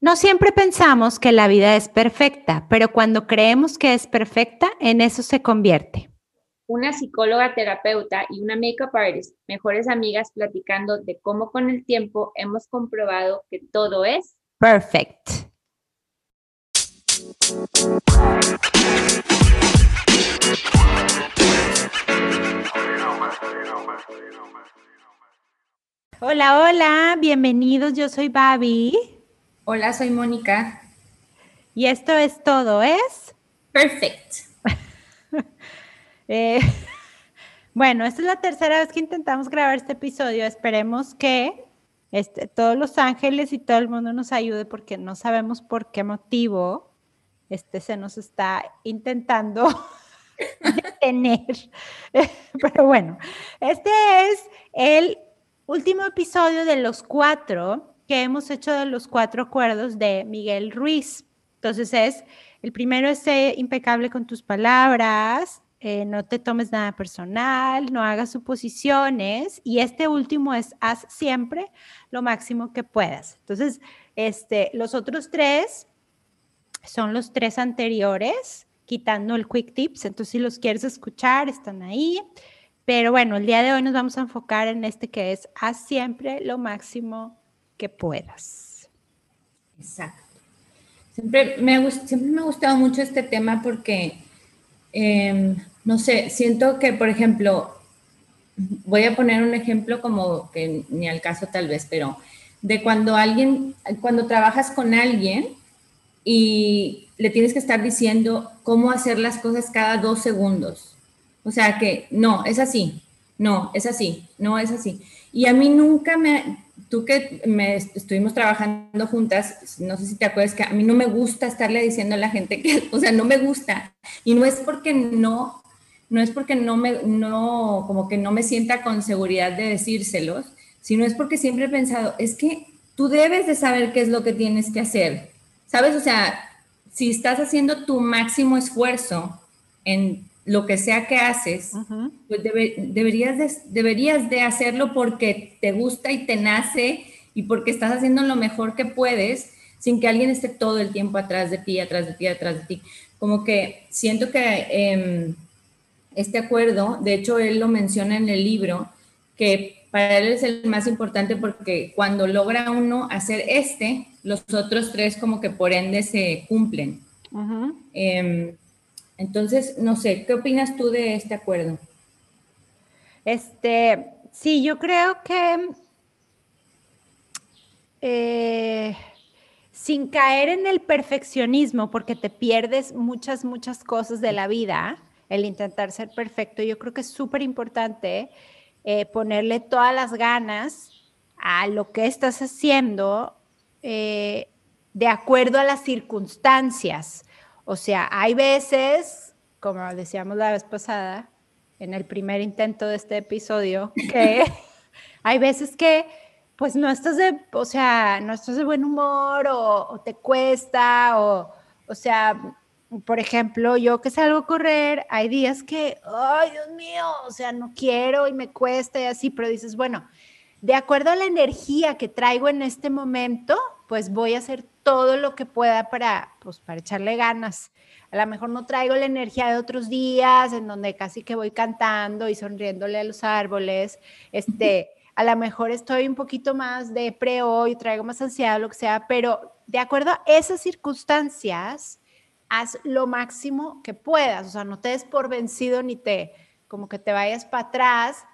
No siempre pensamos que la vida es perfecta, pero cuando creemos que es perfecta, en eso se convierte. Una psicóloga terapeuta y una makeup artist, mejores amigas platicando de cómo con el tiempo hemos comprobado que todo es perfect. Hola, hola, bienvenidos, yo soy Babi. Hola, soy Mónica. Y esto es todo, ¿es? Perfect. Eh, bueno, esta es la tercera vez que intentamos grabar este episodio. Esperemos que este, todos los ángeles y todo el mundo nos ayude porque no sabemos por qué motivo este se nos está intentando detener. Pero bueno, este es el último episodio de los cuatro que hemos hecho de los cuatro acuerdos de Miguel Ruiz. Entonces es, el primero es ser impecable con tus palabras, eh, no te tomes nada personal, no hagas suposiciones y este último es haz siempre lo máximo que puedas. Entonces, este, los otros tres son los tres anteriores, quitando el quick tips. Entonces, si los quieres escuchar, están ahí. Pero bueno, el día de hoy nos vamos a enfocar en este que es haz siempre lo máximo que puedas. Exacto. Siempre me, me ha gustado mucho este tema porque, em, no sé, siento que, por ejemplo, voy a poner un ejemplo como que ni al caso tal vez, pero de cuando alguien, cuando trabajas con alguien y le tienes que estar diciendo cómo hacer las cosas cada dos segundos. O sea que no, es así, no, es así, no es así. Y a mí nunca me, tú que estuvimos trabajando juntas, no sé si te acuerdas que a mí no me gusta estarle diciendo a la gente que, o sea, no me gusta. Y no es porque no, no es porque no me, no, como que no me sienta con seguridad de decírselos, sino es porque siempre he pensado, es que tú debes de saber qué es lo que tienes que hacer. ¿Sabes? O sea, si estás haciendo tu máximo esfuerzo en lo que sea que haces, pues deberías, de, deberías de hacerlo porque te gusta y te nace y porque estás haciendo lo mejor que puedes sin que alguien esté todo el tiempo atrás de ti, atrás de ti, atrás de ti. Como que siento que em, este acuerdo, de hecho él lo menciona en el libro, que para él es el más importante porque cuando logra uno hacer este, los otros tres como que por ende se cumplen. Entonces, no sé, ¿qué opinas tú de este acuerdo? Este, sí, yo creo que eh, sin caer en el perfeccionismo, porque te pierdes muchas, muchas cosas de la vida, el intentar ser perfecto, yo creo que es súper importante eh, ponerle todas las ganas a lo que estás haciendo eh, de acuerdo a las circunstancias. O sea, hay veces, como decíamos la vez pasada, en el primer intento de este episodio, que hay veces que pues no estás de, o sea, no estás de buen humor o, te cuesta o, o sea, por ejemplo, yo que salgo a correr, hay días que, ay, Dios mío, o sea, no quiero y me cuesta y así, pero dices, bueno, de acuerdo a la energía que traigo en este momento, pues voy a hacer todo lo que pueda para, pues, para echarle ganas. A lo mejor no traigo la energía de otros días en donde casi que voy cantando y sonriéndole a los árboles. Este, a lo mejor estoy un poquito más de pre hoy, traigo más ansiedad, lo que sea, pero de acuerdo a esas circunstancias, haz lo máximo que puedas. O sea, no te des por vencido ni te, como que te vayas para atrás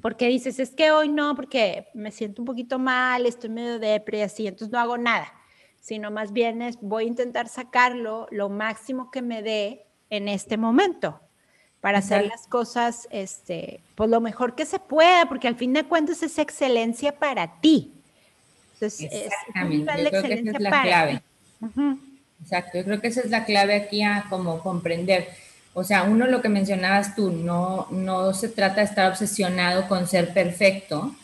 porque dices, es que hoy no, porque me siento un poquito mal, estoy medio depre y así, entonces no hago nada sino más bien es, voy a intentar sacarlo lo máximo que me dé en este momento para hacer las cosas este, pues lo mejor que se pueda, porque al fin de cuentas es excelencia para ti. Entonces, Exactamente, es, yo creo que esa es la clave. Exacto, yo creo que esa es la clave aquí a como comprender. O sea, uno lo que mencionabas tú, no, no se trata de estar obsesionado con ser perfecto,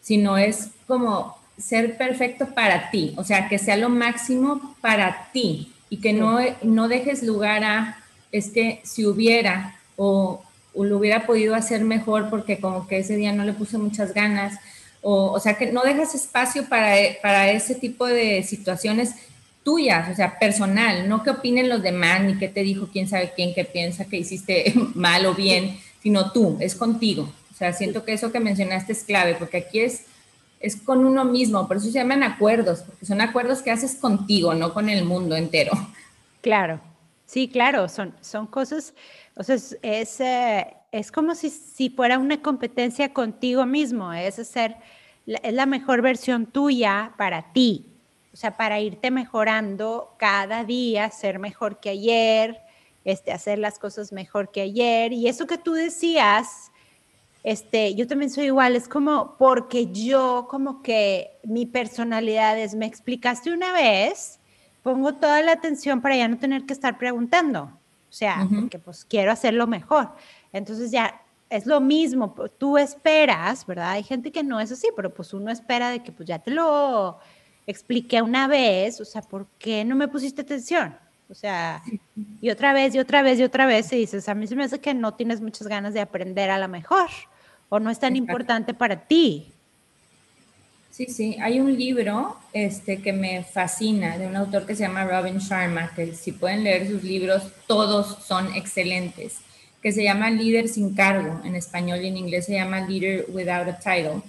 sino es como ser perfecto para ti, o sea, que sea lo máximo para ti y que no, no dejes lugar a, es que si hubiera o, lo hubiera podido hacer mejor porque como que ese día no le puse muchas ganas o, o sea, que no dejas espacio para, para ese tipo de situaciones tuyas, o sea, personal, no que opinen los demás, ni qué te dijo quién sabe quién, que piensa que hiciste mal o bien, sino tú, es contigo. O sea, siento que eso que mencionaste es clave, porque aquí es, es con uno mismo, por eso se llaman acuerdos, porque son acuerdos que haces contigo, no con el mundo entero. Claro, sí, claro, son, son cosas, o sea, es, es, eh, como si, si, fuera una competencia contigo mismo, es hacer, es la mejor versión tuya para ti, sea, para irte mejorando cada día, ser mejor que ayer, este, hacer las cosas mejor que ayer. Y eso que tú decías, este, yo también soy igual, es como porque yo como que mi personalidad es, me explicaste una vez, pongo toda la atención para ya no tener que estar preguntando. O sea, porque pues quiero hacerlo mejor. Entonces ya es lo mismo, tú esperas, ¿verdad? Hay gente que no es así, pero pues uno espera de que pues ya te lo expliqué una vez, o sea, ¿por qué no me pusiste atención? O sea, y otra vez, y otra vez, y otra vez, y dices, a mí se me hace que no tienes muchas ganas de aprender a lo mejor, o no es tan importante para ti. Sí, sí, hay un libro este, que me fascina de un autor que se llama Robin Sharma, que si pueden leer sus libros, todos son excelentes, que se llama Líder sin cargo, en español y en inglés se llama Leader Without a Title.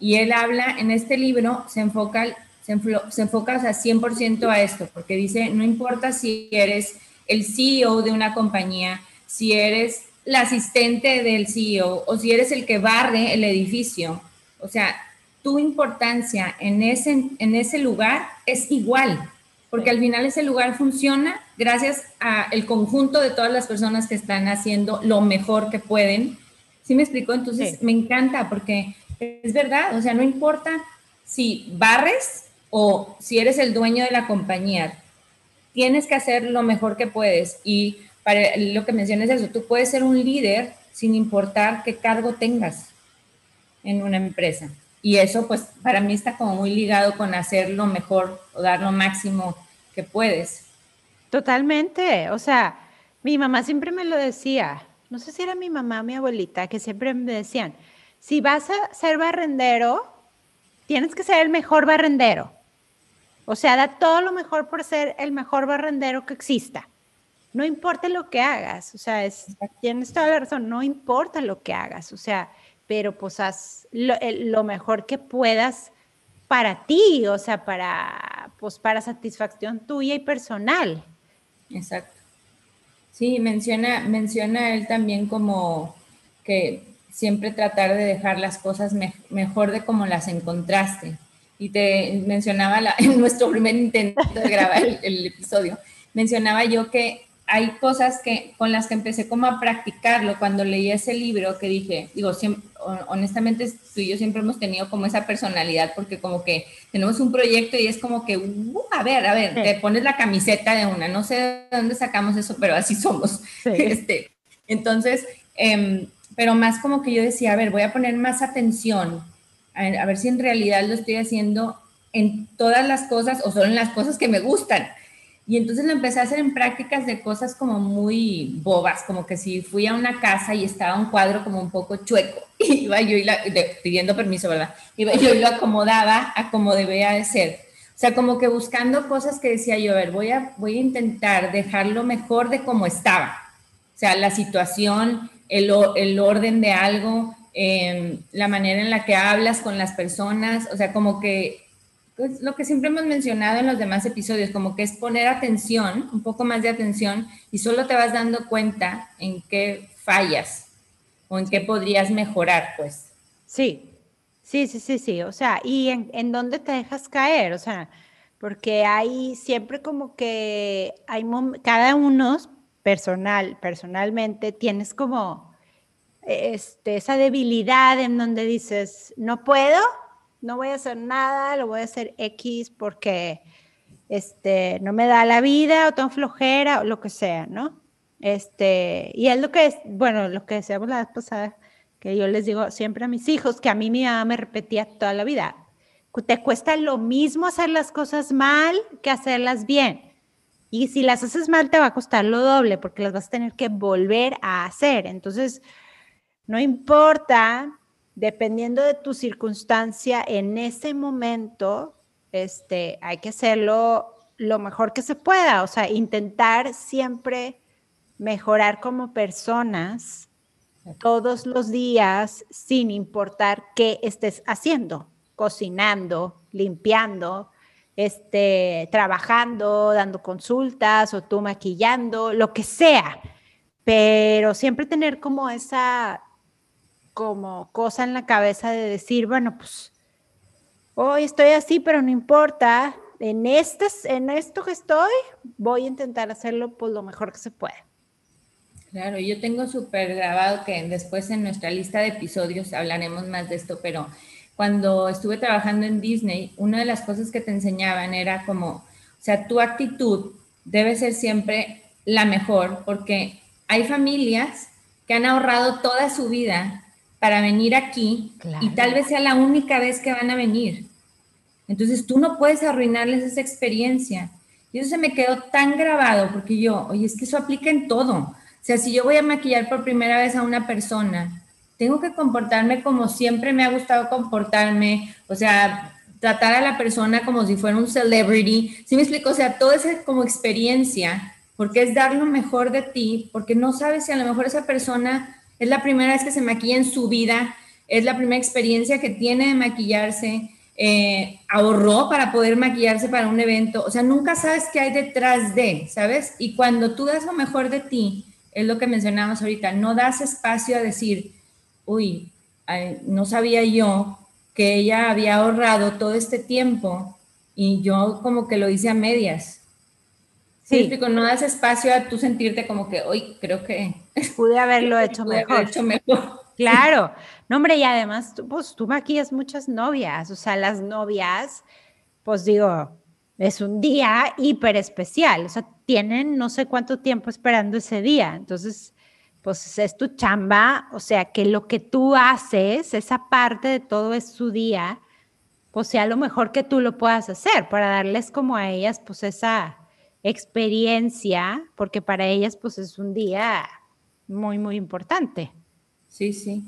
Y él habla, en este libro se enfoca se, enfoca o sea, 100% a esto, porque dice, no importa si eres el CEO de una compañía, si eres la asistente del CEO o si eres el que barre el edificio, o sea, tu importancia en ese, en ese lugar es igual, porque al final ese lugar funciona gracias al conjunto de todas las personas que están haciendo lo mejor que pueden. ¿Sí me explicó? Entonces me encanta porque es verdad, o sea, no importa si barres o si eres el dueño de la compañía, tienes que hacer lo mejor que puedes. Y para lo que mencionas eso, tú puedes ser un líder sin importar qué cargo tengas en una empresa. Y eso, pues, para mí está como muy ligado con hacer lo mejor o dar lo máximo que puedes. Totalmente. O sea, mi mamá siempre me lo decía. No sé si era mi mamá o mi abuelita, que siempre me decían, si vas a ser barrendero, tienes que ser el mejor barrendero. O sea, da todo lo mejor por ser el mejor barrendero que exista. No importa lo que hagas, o sea, tienes toda la razón, no importa lo que hagas, o sea, pero pues haz lo, mejor que puedas para ti, o sea, para, pues para satisfacción tuya y personal. Exacto. Sí, menciona, menciona él también como que siempre tratar de dejar las cosas mejor de como las encontraste y te mencionaba en nuestro primer intento de grabar el, episodio, mencionaba yo que hay cosas que con las que empecé como a practicarlo cuando leí ese libro que dije, digo, honestamente tú y yo siempre hemos tenido como esa personalidad porque como que tenemos un proyecto y es como que, uh, a ver, a ver, te pones la camiseta de una, no sé de dónde sacamos eso, pero así somos. Este, entonces, em, pero más como que yo decía, a ver, voy a poner más atención a ver, si en realidad lo estoy haciendo en todas las cosas o solo en las cosas que me gustan. Y entonces lo empecé a hacer en prácticas de cosas como muy bobas, como que si fui a una casa y estaba un cuadro como un poco chueco, iba yo y la, pidiendo permiso, ¿verdad? Iba yo y lo acomodaba a como debía de ser. O sea, como que buscando cosas que decía yo, a ver, voy a, voy a intentar dejarlo mejor de como estaba. O sea, la situación, el, el orden de algo, Em, la manera en la que hablas con las personas, o sea, como que pues, lo que siempre hemos mencionado en los demás episodios, como que es poner atención, un poco más de atención, y solo te vas dando cuenta en qué fallas o en qué podrías mejorar, pues. Sí, sí, sí, sí, sí, o sea, y en, en dónde te dejas caer, o sea, porque hay siempre como que hay cada uno personal, personalmente, tienes como este, esa debilidad en donde dices, no puedo, no voy a hacer nada, lo voy a hacer X porque este, no me da la vida o tengo flojera o lo que sea, ¿no? Este, y es lo que es, bueno, lo que decíamos la vez pasada, que yo les digo siempre a mis hijos, que a mí mi mamá me repetía toda la vida, te cuesta lo mismo hacer las cosas mal que hacerlas bien. Y si las haces mal, te va a costar lo doble porque las vas a tener que volver a hacer. Entonces, no importa dependiendo de tu circunstancia en ese momento, este, hay que hacerlo lo mejor que se pueda, o sea, intentar siempre mejorar como personas todos los días sin importar qué estés haciendo, cocinando, limpiando, este, trabajando, dando consultas o tú maquillando, lo que sea, pero siempre tener como esa como cosa en la cabeza de decir, bueno, pues hoy estoy así, pero no importa, en, este, en esto que estoy, voy a intentar hacerlo pues lo mejor que se puede. Claro, yo tengo súper grabado que después en nuestra lista de episodios hablaremos más de esto, pero cuando estuve trabajando en Disney, una de las cosas que te enseñaban era como, o sea, tu actitud debe ser siempre la mejor, porque hay familias que han ahorrado toda su vida para venir aquí y tal vez sea la única vez que van a venir. Entonces tú no puedes arruinarles esa experiencia. Y eso se me quedó tan grabado porque yo, oye, es que eso aplica en todo. O sea, si yo voy a maquillar por primera vez a una persona tengo que comportarme como siempre me ha gustado comportarme, o sea, tratar a la persona como si fuera un celebrity, ¿sí me explico? O sea, toda esa como experiencia, porque es dar lo mejor de ti, porque no sabes si a lo mejor esa persona es la primera vez que se maquilla en su vida, es la primera experiencia que tiene de maquillarse, eh, ahorró para poder maquillarse para un evento, o sea, nunca sabes qué hay detrás de, ¿sabes? Y cuando tú das lo mejor de ti, es lo que mencionamos ahorita, no das espacio a decir, uy, no sabía yo que ella había ahorrado todo este tiempo y yo como que lo hice a medias. Sí, sí no das espacio a tú sentirte como que, uy, creo que... Pude haberlo hecho, mejor. hecho mejor. Claro, no hombre, y además, pues tú maquillas muchas novias, o sea, las novias, pues digo, es un día hiper especial, o sea, tienen no sé cuánto tiempo esperando ese día, entonces pues es tu chamba, o sea, que lo que tú haces, esa parte de todo es su día, pues sea lo mejor que tú lo puedas hacer para darles como a ellas pues esa experiencia, porque para ellas pues es un día muy, muy importante. Sí, sí.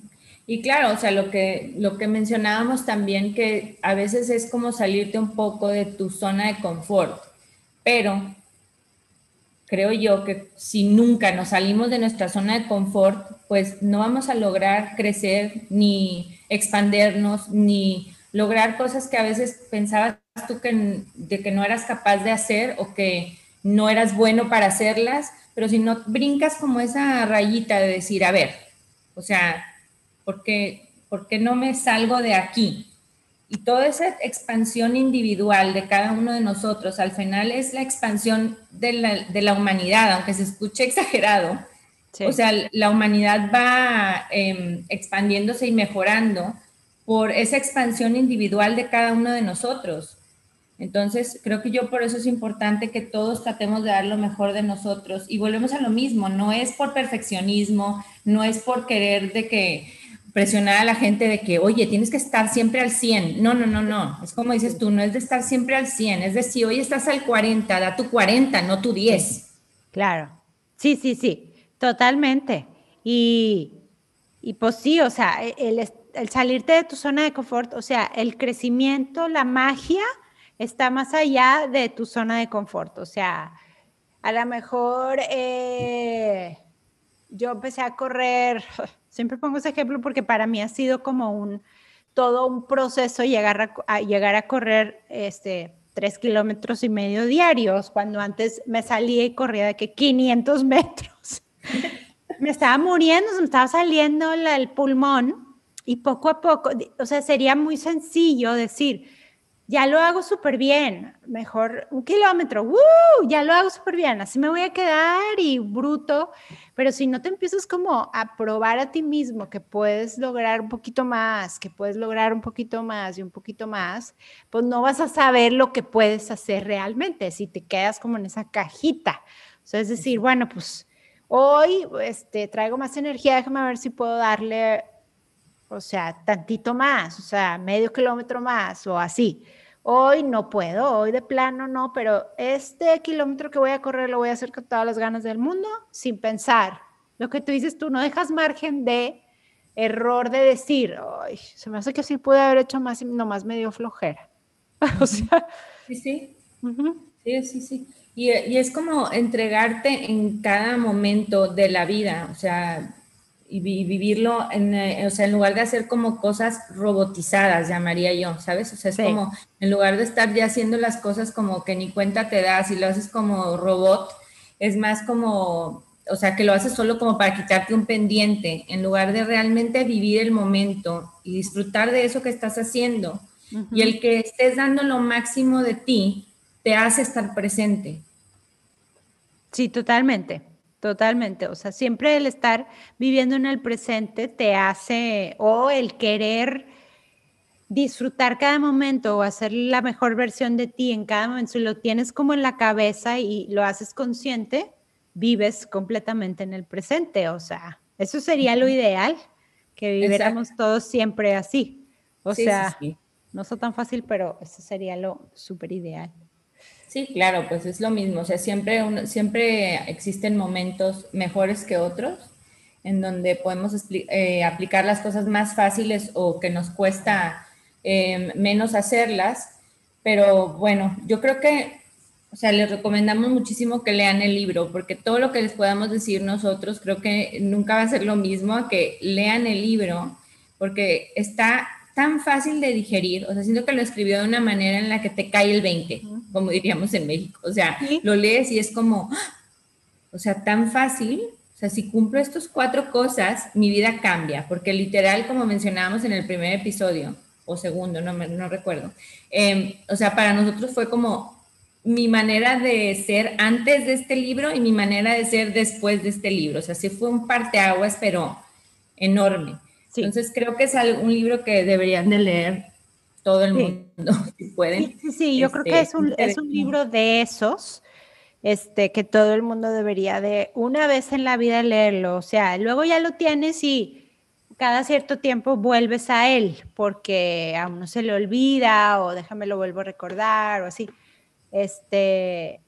Y claro, o sea, lo que, lo que mencionábamos también, que a veces es como salirte un poco de tu zona de confort, pero creo yo que si nunca nos salimos de nuestra zona de confort, pues no vamos a lograr crecer ni expandernos, ni lograr cosas que a veces pensabas tú que, de que no eras capaz de hacer o que no eras bueno para hacerlas, pero si no brincas como esa rayita de decir, a ver, o sea, ¿por qué, ¿por qué no me salgo de aquí? Y toda esa expansión individual de cada uno de nosotros, al final es la expansión de la, humanidad, aunque se escuche exagerado. O sea, la humanidad va em, expandiéndose y mejorando por esa expansión individual de cada uno de nosotros. Entonces, creo que yo por eso es importante que todos tratemos de dar lo mejor de nosotros. Y volvemos a lo mismo, no es por perfeccionismo, no es por querer de que presionar a la gente de que, oye, tienes que estar siempre al 100. No, no, no, no. Es como dices tú, no es de estar siempre al 100. Es decir, hoy estás al 40, da tu 40, no tu 10. Claro. Sí, sí, sí, totalmente. Y, y pues sí, o sea, el salirte de tu zona de confort, o sea, el crecimiento, la magia está más allá de tu zona de confort. O sea, a lo mejor eh, yo empecé a correr Siempre pongo ese ejemplo porque para mí ha sido como un, todo un proceso llegar a, llegar a correr este, tres kilómetros y medio diarios, cuando antes me salía y corría de que 500 metros. me estaba muriendo, me estaba saliendo el pulmón y poco a poco, o sea, sería muy sencillo decir, ya lo hago súper bien, mejor un kilómetro, ¡uh! ya lo hago súper bien, así me voy a quedar y bruto, pero si no te empiezas como a probar a ti mismo que puedes lograr un poquito más, que puedes lograr un poquito más y un poquito más, pues no vas a saber lo que puedes hacer realmente si te quedas como en esa cajita. O sea, es decir, bueno, pues hoy este, traigo más energía, déjame ver si puedo darle o sea, tantito más, o sea, medio kilómetro más o así. Hoy no puedo, hoy de plano no, pero este kilómetro que voy a correr lo voy a hacer con todas las ganas del mundo, sin pensar. Lo que tú dices tú, no dejas margen de error de decir, Ay, se me hace que sí pude haber hecho más y nomás me dio flojera. o sea. Sí, sí. Sí, sí, sí. Y, y, es como entregarte en cada momento de la vida, o sea, y, vivirlo, en, eh, o sea, en lugar de hacer como cosas robotizadas, llamaría yo, ¿sabes? O sea, es como, en lugar de estar ya haciendo las cosas como que ni cuenta te das y lo haces como robot, es más como o sea, que lo haces solo como para quitarte un pendiente, en lugar de realmente vivir el momento y disfrutar de eso que estás haciendo. Y el que estés dando lo máximo de ti te hace estar presente. Sí, totalmente, totalmente. O sea, siempre el estar viviendo en el presente te hace, o el querer disfrutar cada momento o hacer la mejor versión de ti en cada momento, si lo tienes como en la cabeza y lo haces consciente, vives completamente en el presente. O sea, eso sería lo ideal, que viviéramos todos siempre así. O sea, no es tan fácil, pero eso sería lo súper ideal. Sí, claro, pues es lo mismo. O sea, siempre, siempre existen momentos mejores que otros en donde podemos eh, aplicar las cosas más fáciles o que nos cuesta eh, menos hacerlas. Pero bueno, yo creo que o sea, les recomendamos muchísimo que lean el libro, porque todo lo que les podamos decir nosotros creo que nunca va a ser lo mismo a que lean el libro, porque está tan fácil de digerir, o sea, siento que lo escribió de una manera en la que te cae el 20, como diríamos en México, o sea, lo lees y es como, o sea, tan fácil, o sea, si cumplo estas cuatro cosas, mi vida cambia, porque literal, como mencionábamos en el primer episodio, o segundo, no, no recuerdo, em, o sea, para nosotros fue como, mi manera de ser antes de este libro y mi manera de ser después de este libro. O sea, sí fue un parteaguas, pero enorme. Entonces creo que es un libro que deberían de leer todo el mundo, si pueden. Sí, sí, yo creo que es un, este, es un libro de esos este, que todo el mundo debería de una vez en la vida leerlo. O sea, luego ya lo tienes y cada cierto tiempo vuelves a él porque a uno se le olvida o déjame lo vuelvo a recordar o así este,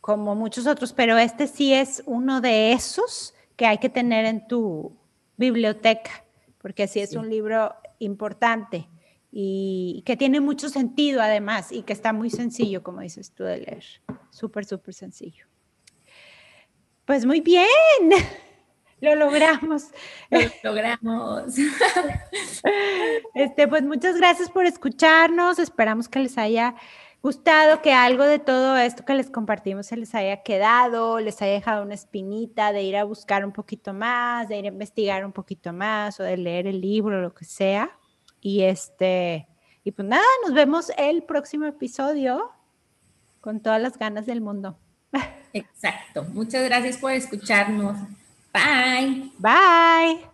como muchos otros, pero este sí es uno de esos que hay que tener en tu biblioteca, porque sí es un libro importante y que tiene mucho sentido además y que está muy sencillo, como dices tú, de leer. Súper, súper sencillo. Pues muy bien, lo logramos. Lo logramos. Este, pues muchas gracias por escucharnos. Esperamos que les haya gustado que algo de todo esto que les compartimos se les haya quedado, les haya dejado una espinita de ir a buscar un poquito más, de ir a investigar un poquito más o de leer el libro, lo que sea. Y este, y pues nada, nos vemos el próximo episodio con todas las ganas del mundo. Exacto. Muchas gracias por escucharnos. Bye. Bye.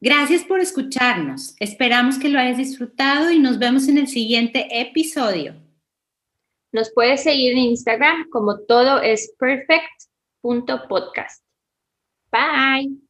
Gracias por escucharnos. Esperamos que lo hayas disfrutado y nos vemos en el siguiente episodio. Nos puedes seguir en Instagram como todo es perfect.podcast. Bye.